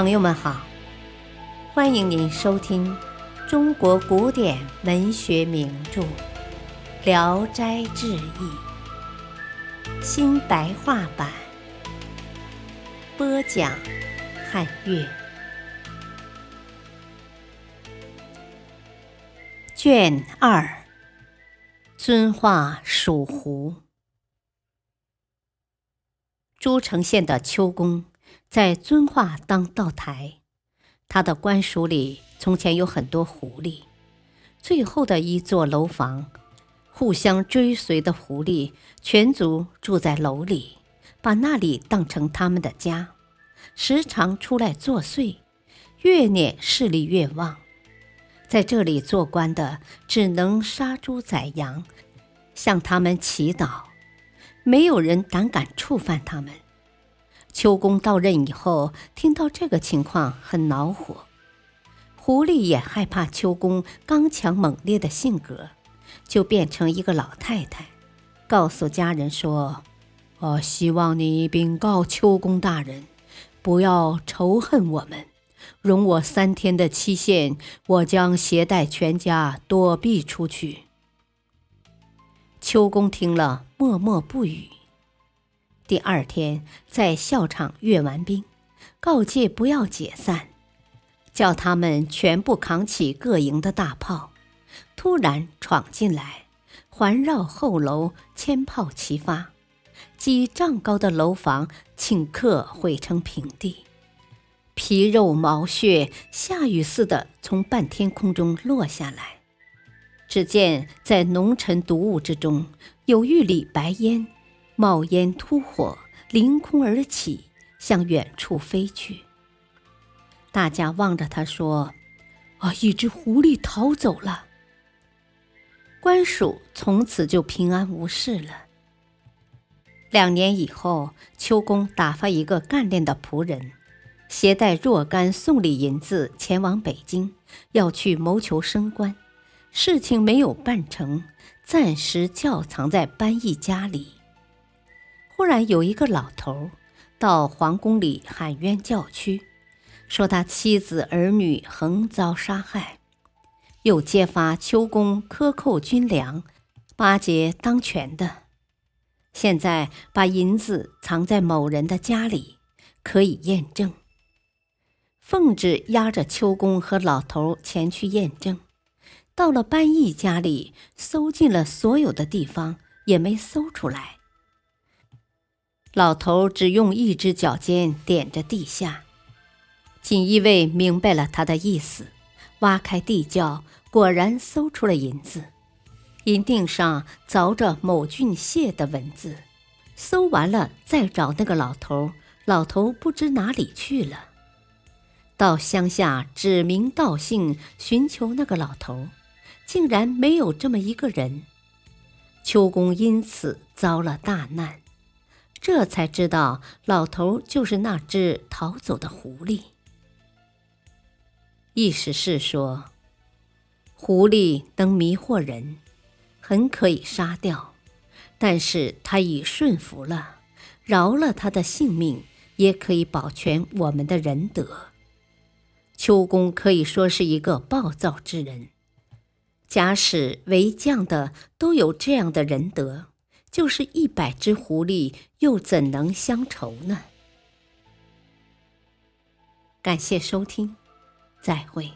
朋友们好，欢迎您收听中国古典文学名著《聊斋志异》新白话版，播讲汉乐，卷二，遵化蜀湖，诸城县的秋宫。在遵化当道台，他的官署里从前有很多狐狸。最后的一座楼房，互相追随的狐狸全族住在楼里，把那里当成他们的家，时常出来作祟，越念势力越旺。在这里做官的只能杀猪宰羊，向他们祈祷，没有人胆敢触犯他们。秋公到任以后，听到这个情况很恼火。狐狸也害怕秋公刚强猛烈的性格，就变成一个老太太，告诉家人说：“我希望你禀告秋公大人，不要仇恨我们，容我三天的期限，我将携带全家躲避出去。”秋公听了，默默不语。第二天，在校场阅完兵，告诫不要解散，叫他们全部扛起各营的大炮。突然闯进来，环绕后楼，千炮齐发，几丈高的楼房顷刻毁成平地，皮肉毛血，下雨似的从半天空中落下来。只见在浓尘毒雾之中，有一缕白烟。冒烟突火，凌空而起，向远处飞去。大家望着他说：“啊，一只狐狸逃走了。”官署从此就平安无事了。两年以后，秋公打发一个干练的仆人，携带若干送礼银子前往北京，要去谋求升官。事情没有办成，暂时窖藏在班义家里。忽然有一个老头到皇宫里喊冤叫屈，说他妻子儿女横遭杀害，又揭发秋公克扣军粮，巴结当权的。现在把银子藏在某人的家里，可以验证。奉旨押着秋公和老头前去验证，到了班义家里，搜尽了所有的地方，也没搜出来。老头只用一只脚尖点着地下，锦衣卫明白了他的意思，挖开地窖，果然搜出了银子。银锭上凿着某郡谢的文字。搜完了，再找那个老头，老头不知哪里去了。到乡下指名道姓寻求那个老头，竟然没有这么一个人。秋公因此遭了大难。这才知道，老头就是那只逃走的狐狸。意思是说，狐狸能迷惑人，很可以杀掉；但是他已顺服了，饶了他的性命，也可以保全我们的仁德。秋公可以说是一个暴躁之人，假使为将的都有这样的仁德。就是一百只狐狸，又怎能相仇呢？感谢收听，再会。